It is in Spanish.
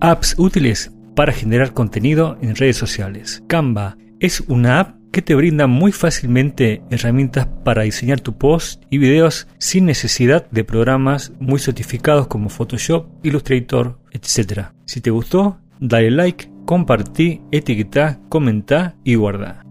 apps útiles para generar contenido en redes sociales. Canva es una app que te brinda muy fácilmente herramientas para diseñar tu post y videos sin necesidad de programas muy certificados como Photoshop, Illustrator, etc. Si te gustó, dale like, compartí, etiqueta, comenta y guarda.